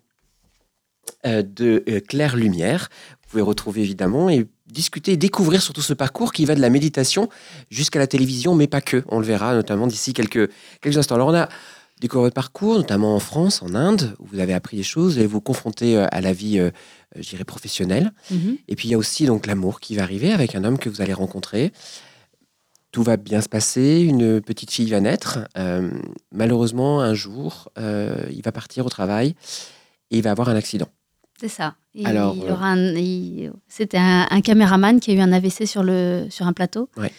euh, de euh, Claire Lumière. Vous pouvez retrouver évidemment et discuter et découvrir surtout ce parcours qui va de la méditation jusqu'à la télévision, mais pas que. On le verra notamment d'ici quelques, quelques instants. Alors on a découvert votre parcours, notamment en France, en Inde, où vous avez appris des choses et vous confrontez euh, à la vie, euh, euh, je dirais, professionnelle. Mhm. Et puis il y a aussi donc l'amour qui va arriver avec un homme que vous allez rencontrer. Tout va bien se passer, une petite fille va naître. Euh, malheureusement, un jour, il va partir au travail et il va avoir un accident. C'est ça. Il- Alors, il aura un- il- C'était un, un caméraman qui a eu un AVC sur, le, sur un plateau. Ouais.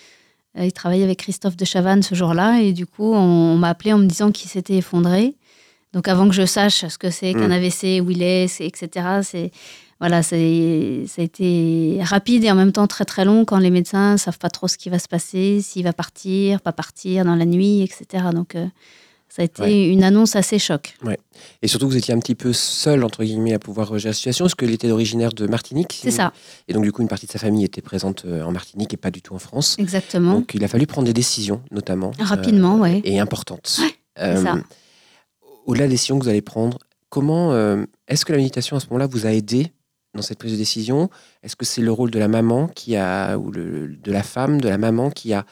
Euh, il travaillait avec Christophe de Chavannes ce jour-là et du coup, on, on m'a appelé en me disant qu'il s'était effondré. Donc, avant que je sache ce que c'est qu'un Mm. AVC, où il est, etc., c'est. Voilà, c'est, ça a été rapide et en même temps très très long quand les médecins savent pas trop ce qui va se passer, s'il va partir, pas partir dans la nuit, etc. Donc euh, ça a été Ouais. une annonce assez choc. Et surtout, vous étiez un petit peu seul, entre guillemets, à pouvoir gérer la situation, parce qu'il était originaire de Martinique? C'est ça, Et donc, du coup, une partie de sa famille était présente euh, en Martinique et pas du tout en France. exactement. Donc, il a fallu prendre des décisions, notamment. Rapidement, euh, ouais. Et importantes. c'est ça. Au-delà des décisions que vous allez prendre, comment euh, est-ce que la méditation à ce moment-là vous a aidé dans cette prise de décision? Est-ce que c'est le rôle de la maman qui a, ou le, de la femme, de la maman qui a,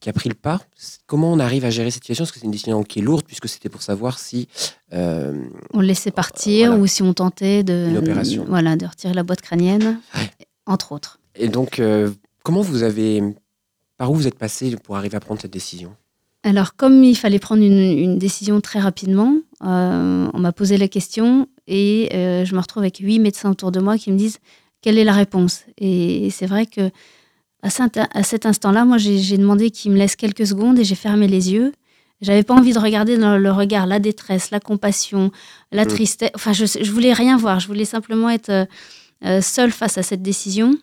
qui a pris le pas Comment on arrive à gérer cette situation? Parce que c'est une décision qui est lourde, puisque c'était pour savoir si. euh, on le laissait partir Voilà. ou si on tentait de, Une opération. voilà, de retirer la boîte crânienne, Ouais. entre autres. et donc, euh, comment vous avez. Par où vous êtes passé pour arriver à prendre cette décision? Alors, comme il fallait prendre une, une décision très rapidement, euh, on m'a posé la question et je me retrouve avec huit médecins autour de moi qui me disent quelle est la réponse? Et, c'est vrai que à cet, à cet instant-là, moi, j'ai demandé qu'ils me laissent quelques secondes et j'ai fermé les yeux. J'avais pas envie de regarder dans le regard la détresse, la compassion, la Mm. tristesse. Enfin, je, je voulais rien voir. Je voulais simplement être euh, euh, seule face à cette décision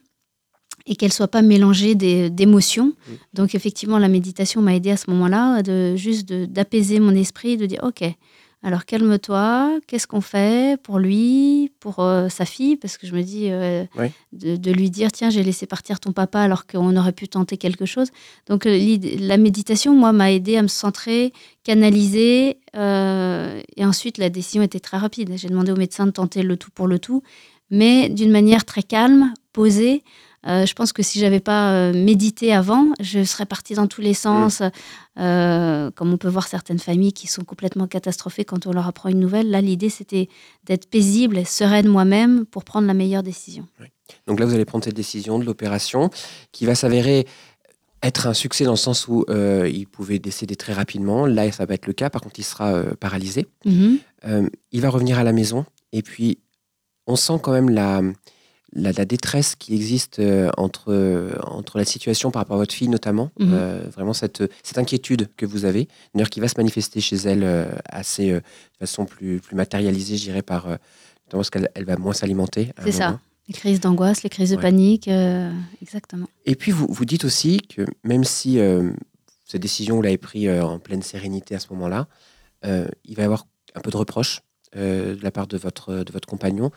et qu'elle soit pas mélangée d'émotions. Donc effectivement, la méditation m'a aidé à ce moment-là, de juste d'apaiser mon esprit, de dire ok, alors calme-toi, qu'est-ce qu'on fait pour lui, pour euh, sa fille, parce que je me dis euh, de, de lui dire tiens j'ai laissé partir ton papa alors qu'on aurait pu tenter quelque chose. Donc euh, la méditation, moi, m'a aidé à me centrer, canaliser, euh, et ensuite la décision était très rapide. J'ai demandé au médecin de tenter le tout pour le tout, mais d'une manière très calme, posée. Euh, je pense que si j'avais pas euh, médité avant, je serais partie dans tous les sens. Euh, comme on peut voir certaines familles qui sont complètement catastrophées quand on leur apprend une nouvelle. Là, l'idée, c'était d'être paisible et sereine moi-même pour prendre la meilleure décision. Donc là, vous allez prendre cette décision de l'opération qui va s'avérer être un succès dans le sens où il pouvait décéder très rapidement. Là, ça va être le cas. Par contre, il sera paralysé. Mhm. Euh, il va revenir à la maison et puis on sent quand même la, la, la détresse qui existe euh, entre, entre la situation par rapport à votre fille notamment, Mhm. euh, vraiment cette, cette inquiétude que vous avez, d'ailleurs qui va se manifester chez elle euh, assez, euh, de façon plus, plus matérialisée, je dirais, par, euh, notamment parce qu'elle elle va moins s'alimenter. C'est ça. moment. Les crises d'angoisse, les crises de panique, euh, exactement. Et puis vous, vous dites aussi que même si euh, cette décision vous l'avez prise euh, en pleine sérénité à ce moment-là, euh, il va y avoir un peu de reproche euh, de la part de votre, de votre compagnon,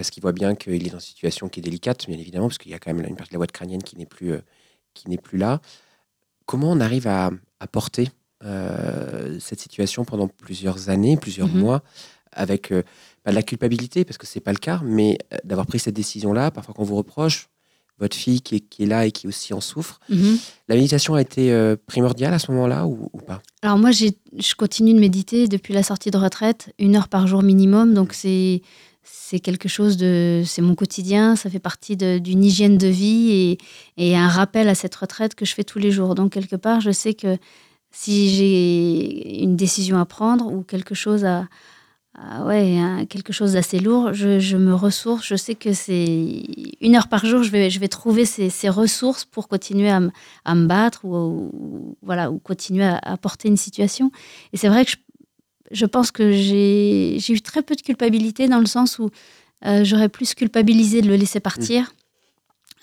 parce qu'il voit bien qu'il est dans une situation qui est délicate, bien évidemment, parce qu'il y a quand même une partie de la boîte crânienne qui n'est plus, euh, qui n'est plus là. Comment on arrive à, à porter euh, cette situation pendant plusieurs années, plusieurs Mhm. mois, avec euh, pas de la culpabilité, parce que c'est pas le cas, mais d'avoir pris cette décision-là, parfois qu'on vous reproche, votre fille qui est, qui est là et qui aussi en souffre. Mhm. La méditation a été euh, primordiale à ce moment-là ou, ou pas? Alors moi, je continue de méditer depuis la sortie de retraite, une heure par jour minimum. Donc c'est c'est quelque chose de, c'est mon quotidien. Ça fait partie d'une hygiène de vie et, et un rappel à cette retraite que je fais tous les jours. Donc quelque part, je sais que si j'ai une décision à prendre ou quelque chose à, ouais, quelque chose d'assez lourd, je, je me ressource. Je sais que c'est une heure par jour, je vais, je vais trouver ces, ces ressources pour continuer à, me- battre ou, voilà, ou continuer à, à porter une situation. Et c'est vrai que je, je pense que j'ai eu très peu de culpabilité dans le sens où euh, j'aurais plus culpabilisé de le laisser partir,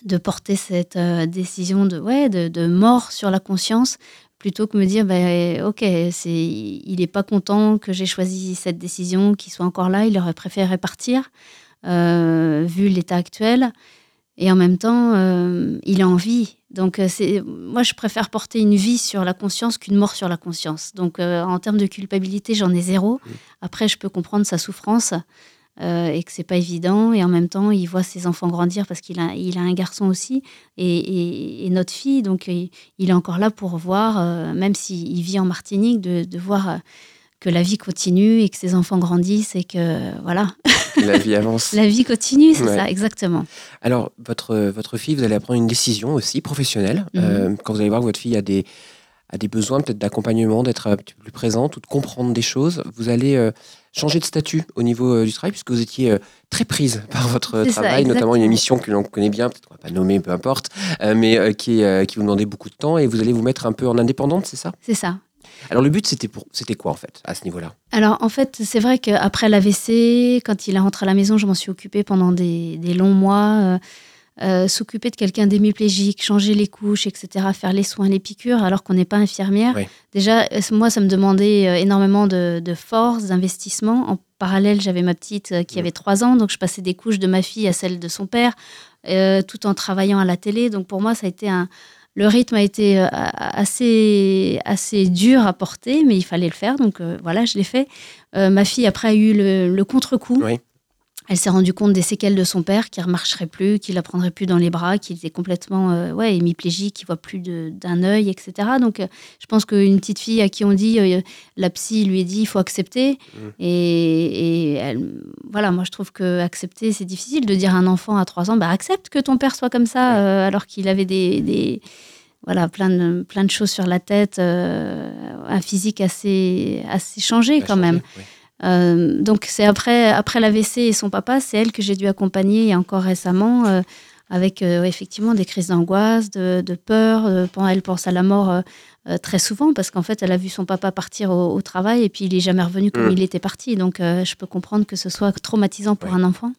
de porter cette euh, décision de, ouais, de, mort sur la conscience, plutôt que me dire, ben, ok, c'est, il n'est pas content que j'ai choisi cette décision, qu'il soit encore là, il aurait préféré partir, euh, vu l'état actuel. Et en même temps, euh, il a envie. Donc, euh, c'est, moi, je préfère porter une vie sur la conscience qu'une mort sur la conscience. Donc, euh, en termes de culpabilité, j'en ai zéro. Après, je peux comprendre sa souffrance euh, et que c'est pas évident. Et en même temps, il voit ses enfants grandir parce qu'il a, il a un garçon aussi et, et- et notre fille. Donc, il est encore là pour voir, même s'il vit en Martinique, de, de voir que la vie continue et que ses enfants grandissent et que, voilà, La vie avance. la vie continue, c'est Ouais. ça, exactement. Alors, votre, votre fille, vous allez prendre une décision aussi professionnelle. Mhm. Euh, quand vous allez voir que votre fille a des, a des besoins peut-être d'accompagnement, d'être un petit peu plus présente ou de comprendre des choses, vous allez euh, changer de statut au niveau euh, du travail, puisque vous étiez très prise par votre ça, travail, notamment une émission que l'on connaît bien, peut-être qu'on va pas nommer, peu importe, mais qui, qui vous demandait beaucoup de temps et vous allez vous mettre un peu en indépendante, c'est ça? C'est ça. Alors, le but, c'était pour, c'était quoi en fait, à ce niveau-là? Alors, en fait, c'est vrai qu'après l'AVC, quand il est rentré à la maison, je m'en suis occupée pendant des, des longs mois. euh, euh, S'occuper de quelqu'un d'hémiplégique, changer les couches, etc., faire les soins, les piqûres, alors qu'on n'est pas infirmière. Oui. Déjà, euh, moi, ça me demandait énormément de, de force, d'investissement. En parallèle, j'avais ma petite qui avait trois ans, donc je passais des couches de ma fille à celles de son père, euh, tout en travaillant à la télé. Donc pour moi, ça a été un, le rythme a été euh, assez, assez dur à porter, mais il fallait le faire. Donc euh, voilà, je l'ai fait. Euh, ma fille, après, a eu le, le contre-coup. Elle s'est rendue compte des séquelles de son père, qui ne remarcherait plus, qui la prendrait plus dans les bras, qui était complètement euh, ouais, hémiplégique, qui voit plus d'un œil, etc. Donc euh, je pense qu'une petite fille à qui on dit, euh, la psy lui a dit, il faut accepter. Mhm. Et, et elle, voilà, moi je trouve que accepter, c'est difficile de dire à un enfant à 3 ans, bah, accepte que ton père soit comme ça, euh, alors qu'il avait des, des- voilà, plein, de, plein de choses sur la tête, euh, un physique assez, assez changé quand même. Oui. Euh, donc c'est après, après l'AVC et son papa, c'est elle que j'ai dû accompagner encore récemment euh, avec euh, effectivement des crises d'angoisse, de, de peur. elle pense à la mort très souvent parce qu'en fait elle a vu son papa partir au, au travail et puis il est jamais revenu comme Mm. il était parti. Donc je peux comprendre que ce soit traumatisant pour Ouais. un enfant.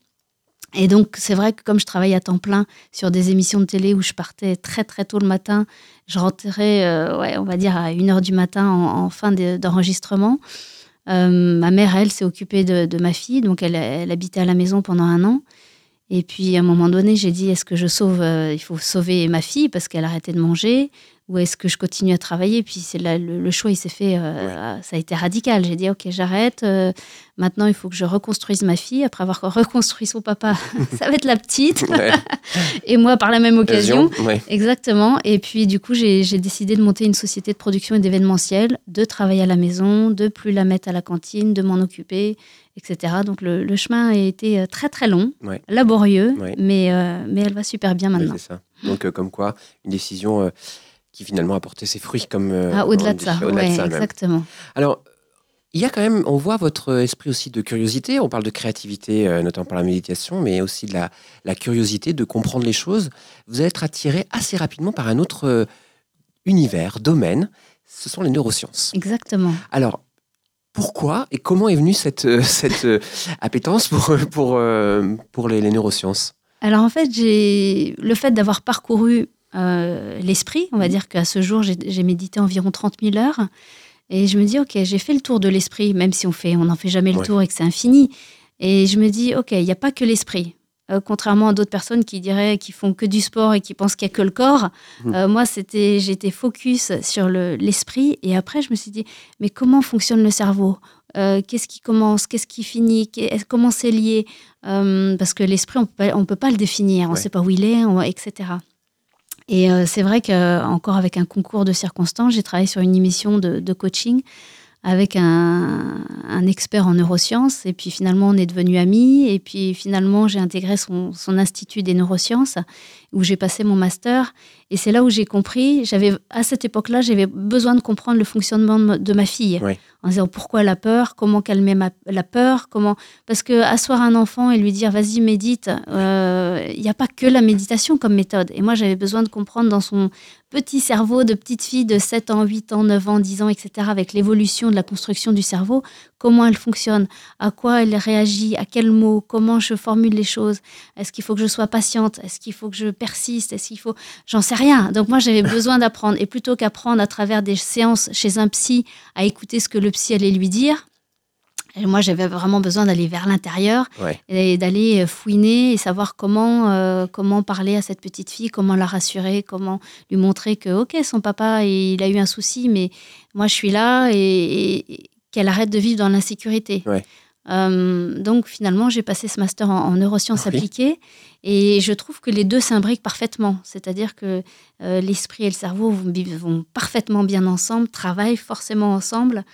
Et donc c'est vrai que comme je travaille à temps plein sur des émissions de télé où je partais très très tôt le matin, je rentrais, ouais, on va dire à 1h du matin en, en fin de- d'enregistrement. Ma mère, elle, s'est occupée de, ma fille, donc elle, elle habitait à la maison pendant un an. Et puis à un moment donné, j'ai dit est-ce que je sauve euh, Il faut sauver ma fille parce qu'elle a arrêté de manger, ou est-ce que je continue à travailler? Puis c'est là, le, le choix, il s'est fait, euh, ça a été radical. J'ai dit ok, j'arrête. euh, maintenant, il faut que je reconstruise ma fille. Après avoir reconstruit son papa, ça va être la petite. Ouais. Et moi, par la même occasion, ouais. Exactement. Et puis, du coup, j'ai décidé de monter une société de production et d'événementiel, de travailler à la maison, de plus la mettre à la cantine, de m'en occuper, etc. Donc, le, le chemin a été euh, très, très long, laborieux, mais, euh, mais elle va super bien maintenant. c'est ça. Donc, comme quoi, une décision qui finalement a porté ses fruits comme. euh, Ah, au-delà de ça, de exactement. Alors, il y a quand même, on voit votre esprit aussi de curiosité. On parle de créativité, euh, notamment par la méditation, mais aussi de la, la, curiosité de comprendre les choses. Vous allez être attiré assez rapidement par un autre euh, univers, domaine. Ce sont les neurosciences. Exactement. Alors, pourquoi et comment est venue cette, cette appétence pour, pour, pour les, les neurosciences? Alors, en fait, j'ai le fait d'avoir parcouru l'esprit, on va mmh. dire qu'à ce jour, j'ai médité environ 30 000 heures. Et je me dis, OK, j'ai fait le tour de l'esprit, même si on fait, on n'en fait jamais le tour et que c'est infini. Et je me dis, OK, il n'y a pas que l'esprit. Euh, contrairement à d'autres personnes qui diraient qu'ils font que du sport et qui pensent qu'il n'y a que le corps, mmh. euh, moi, c'était, j'étais focus sur l'esprit. et après, je me suis dit, mais comment fonctionne le cerveau? Euh, Qu'est-ce qui commence? Qu'est-ce qui finit? Comment c'est lié? Parce que l'esprit, on ne peut pas le définir. On ne sait pas où il est, etc. Et euh, c'est vrai qu'encore avec un concours de circonstances, j'ai travaillé sur une émission de, coaching avec un, expert en neurosciences. Et puis finalement, on est devenus amis. Et puis finalement, j'ai intégré son, institut des neurosciences où j'ai passé mon master. Et c'est là où j'ai compris, j'avais à cette époque-là, j'avais besoin de comprendre le fonctionnement de ma fille. En disant pourquoi la peur, comment calmer la peur, comment... Parce que asseoir un enfant et lui dire vas-y médite, euh, il n'y a pas que la méditation comme méthode. Et moi, j'avais besoin de comprendre dans son petit cerveau de petite fille de 7 ans, 8 ans, 9 ans, 10 ans, etc., avec l'évolution de la construction du cerveau, comment elle fonctionne, à quoi elle réagit, à quel mot, comment je formule les choses. Est-ce qu'il faut que je sois patiente? Est-ce qu'il faut que je persiste? Est-ce qu'il faut... J'en sais rien. Donc moi, j'avais besoin d'apprendre. Et plutôt qu'apprendre à travers des séances chez un psy, à écouter ce que le psy allait lui dire, et moi, j'avais vraiment besoin d'aller vers l'intérieur et d'aller fouiner et savoir comment, euh, comment parler à cette petite fille, comment la rassurer, comment lui montrer que, OK, son papa, il a eu un souci, mais moi, je suis là et, qu'elle arrête de vivre dans l'insécurité. Euh, donc finalement, j'ai passé ce master en, neurosciences appliquées et je trouve que les deux s'imbriquent parfaitement. C'est-à-dire que euh, l'esprit et le cerveau vont, vont, parfaitement bien ensemble, travaillent forcément ensemble.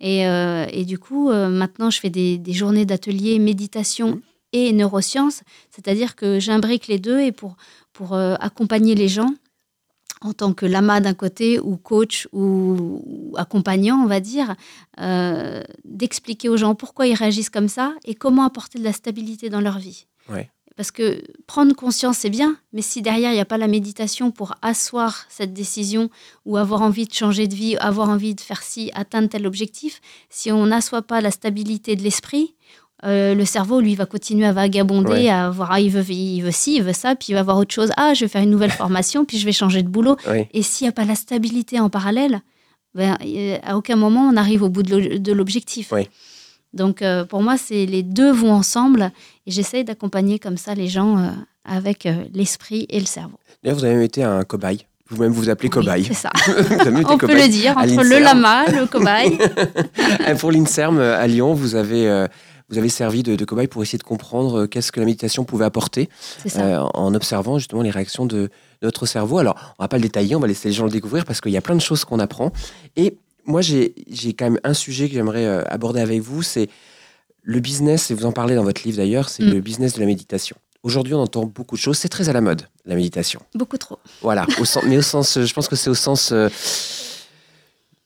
Et, euh, et du coup, maintenant, je fais des, des journées d'ateliers méditation et neurosciences, c'est-à-dire que j'imbrique les deux et pour, pour accompagner les gens en tant que lama d'un côté ou coach ou, accompagnant, on va dire, euh, d'expliquer aux gens pourquoi ils réagissent comme ça et comment apporter de la stabilité dans leur vie. Parce que prendre conscience, c'est bien, mais si derrière, il n'y a pas la méditation pour asseoir cette décision ou avoir envie de changer de vie, avoir envie de faire ci, atteindre tel objectif, si on n'assoit pas la stabilité de l'esprit, euh, le cerveau, lui, va continuer à vagabonder, à voir, ah, il veut, il veut ci, il veut ça, puis il va voir autre chose. Ah, je vais faire une nouvelle formation, puis je vais changer de boulot. Et s'il n'y a pas la stabilité en parallèle, ben, à aucun moment on arrive au bout de l'objectif. Donc, euh, pour moi, c'est les deux vont ensemble, et j'essaye d'accompagner comme ça les gens euh, avec l'esprit et le cerveau. D'ailleurs, vous avez même été un cobaye. Vous-même vous appelez cobaye. C'est ça. On peut le dire, entre le lama, le cobaye. Pour l'INSERM à Lyon, vous avez vous avez servi de, cobaye pour essayer de comprendre euh, qu'est-ce que la méditation pouvait apporter euh, en observant justement les réactions de, notre cerveau. Alors, on va pas le détailler, on va laisser les gens le découvrir parce qu'il y a plein de choses qu'on apprend. Et moi, j'ai quand même un sujet que j'aimerais euh, aborder avec vous, c'est le business, et vous en parlez dans votre livre d'ailleurs, c'est mm. le business de la méditation. Aujourd'hui, on entend beaucoup de choses. C'est très à la mode, la méditation. Beaucoup trop. Voilà. Au sens, mais au sens, je pense que c'est au sens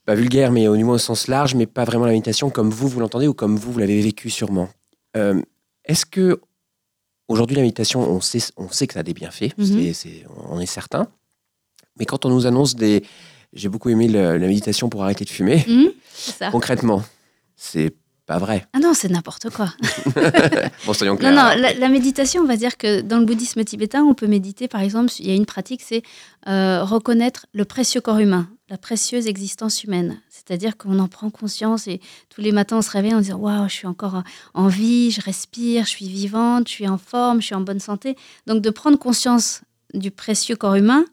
pas vulgaire, mais au niveau au sens large, mais pas vraiment la méditation comme vous, vous l'entendez ou comme vous, vous l'avez vécu sûrement. Euh, est-ce que aujourd'hui la méditation, on sait, on sait que ça a des bienfaits, mhm. on est certain, mais quand on nous annonce des... J'ai beaucoup aimé la méditation pour arrêter de fumer. Mhm, concrètement, c'est pas vrai. Ah non, c'est n'importe quoi. bon, soyons clairs. Non, non, la, méditation, on va dire que dans le bouddhisme tibétain, on peut méditer, par exemple, il y a une pratique, c'est euh, reconnaître le précieux corps humain, la précieuse existence humaine. C'est-à-dire qu'on en prend conscience et tous les matins, on se réveille en disant Waouh, je suis encore en vie, je respire, je suis vivante, je suis en forme, je suis en bonne santé. Donc, de prendre conscience du précieux corps humain,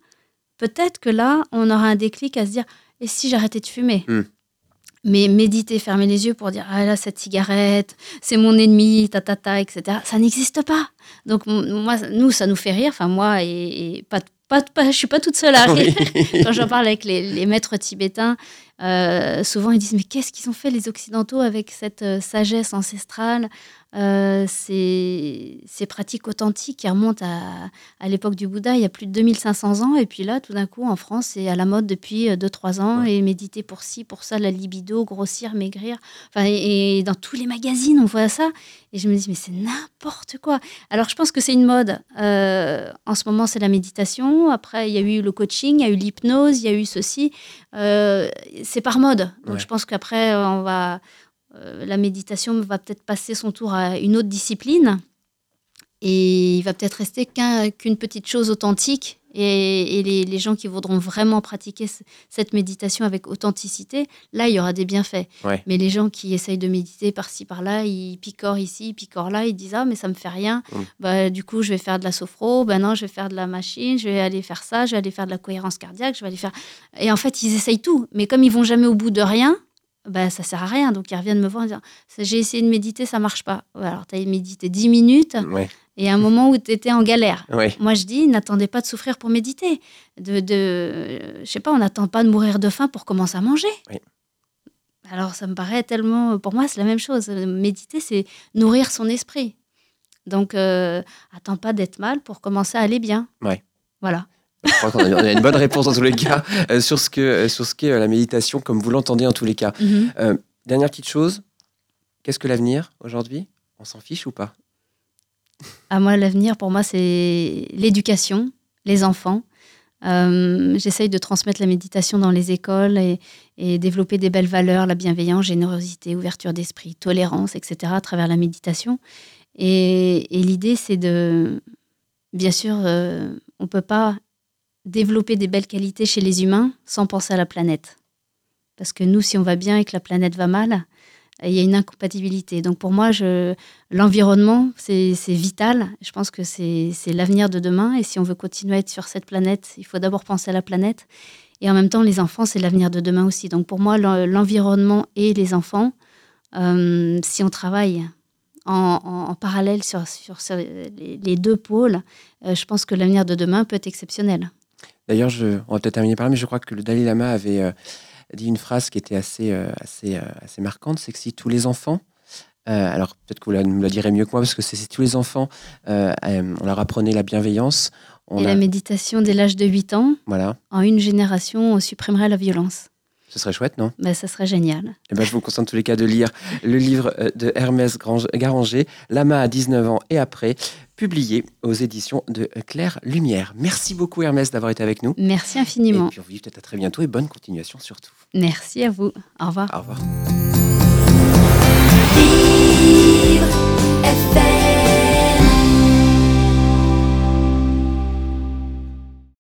peut-être que là, on aura un déclic à se dire Et si j'arrêtais de fumer? Hmm. Mais méditer, fermer les yeux pour dire ah là cette cigarette, c'est mon ennemi, ta ta ta, etc. Ça n'existe pas. Donc moi, nous, ça nous fait rire. Enfin moi et, pas, pas, pas, je suis pas toute seule à rire. Quand j'en parle avec les, maîtres tibétains, euh, souvent ils disent mais qu'est-ce qu'ils ont fait les occidentaux avec cette euh, sagesse ancestrale? Euh, ces, ces pratiques authentiques qui remontent à, à l'époque du Bouddha, il y a plus de 2500 ans. Et puis là, tout d'un coup, en France, c'est à la mode depuis 2-3 ans. Et méditer pour ci, pour ça, la libido, grossir, maigrir. Enfin, et, et dans tous les magazines, on voit ça. Et je me dis, mais c'est n'importe quoi. Alors, je pense que c'est une mode. Euh, en ce moment, c'est la méditation. Après, il y a eu le coaching, il y a eu l'hypnose, il y a eu ceci. Euh, c'est par mode. Donc, Ouais. je pense qu'après, on va, euh, la méditation va peut-être passer son tour à une autre discipline. Et il va peut-être rester qu'un- qu'une petite chose authentique. Et, et les, les gens qui voudront vraiment pratiquer c- cette méditation avec authenticité, là, il y aura des bienfaits. Ouais. Mais les gens qui essayent de méditer par-ci, par-là, ils picorent ici, ils picorent là, ils disent Ah, mais ça me fait rien. Mm. Bah, du coup, je vais faire de la sophro. Ben non, je vais faire de la machine. Je vais aller faire ça. Je vais aller faire de la cohérence cardiaque. Je vais aller faire. Et en fait, ils essayent tout. Mais comme ils vont jamais au bout de rien, ben, ça sert à rien. Donc, ils reviennent me voir en disant J'ai essayé de méditer, ça marche pas. Alors, tu as médité 10 minutes Ouais, et à un moment où tu étais en galère. ouais, Moi, je dis, n'attendez pas de souffrir pour méditer. De, de, euh, je sais pas, on n'attend pas de mourir de faim pour commencer à manger. Alors, ça me paraît tellement, pour moi, c'est la même chose. Méditer, c'est nourrir son esprit. Donc, euh, attends pas d'être mal pour commencer à aller bien. Voilà. Je crois qu'on a, on a une bonne réponse dans tous les cas euh, sur ce que euh, sur ce qu'est euh, la méditation, comme vous l'entendez en tous les cas. Mhm. Dernière petite chose, qu'est-ce que l'avenir aujourd'hui? On s'en fiche ou pas? À moi, l'avenir, pour moi, c'est l'éducation, les enfants. Euh, J'essaye de transmettre la méditation dans les écoles et, et développer des belles valeurs, la bienveillance, générosité, ouverture d'esprit, tolérance, etc. à travers la méditation. Et, et l'idée, c'est de... Bien sûr, euh, on ne peut pas développer des belles qualités chez les humains sans penser à la planète. Parce que nous, si on va bien et que la planète va mal, il y a une incompatibilité. Donc pour moi, l'environnement, c'est vital. Je pense que c'est l'avenir de demain. Et si on veut continuer à être sur cette planète, il faut d'abord penser à la planète. Et en même temps, les enfants, c'est l'avenir de demain aussi. Donc pour moi, l'en- l'environnement et les enfants, euh, si on travaille en, parallèle sur, les deux pôles, euh, je pense que l'avenir de demain peut être exceptionnel. D'ailleurs, je, on va peut-être terminer par là, mais je crois que le Dalai Lama avait euh, dit une phrase qui était assez, euh, assez, euh, assez marquante, c'est que si tous les enfants, alors peut-être que vous la- nous la direz mieux que moi, parce que c'est si tous les enfants, on leur apprenait la bienveillance, on et a- la méditation dès l'âge de 8 ans, voilà, en une génération, on supprimerait la violence. ce serait chouette, non? Ben, ça serait génial. Eh ben, je vous conseille en tous les cas de lire le livre de Hermès Garanger, Lama à 19 ans et après, publié aux éditions de Claire Lumière. Merci beaucoup Hermès d'avoir été avec nous. Merci infiniment. Et puis on vous dit peut-être à très bientôt et bonne continuation surtout. Merci à vous. Au revoir. Au revoir.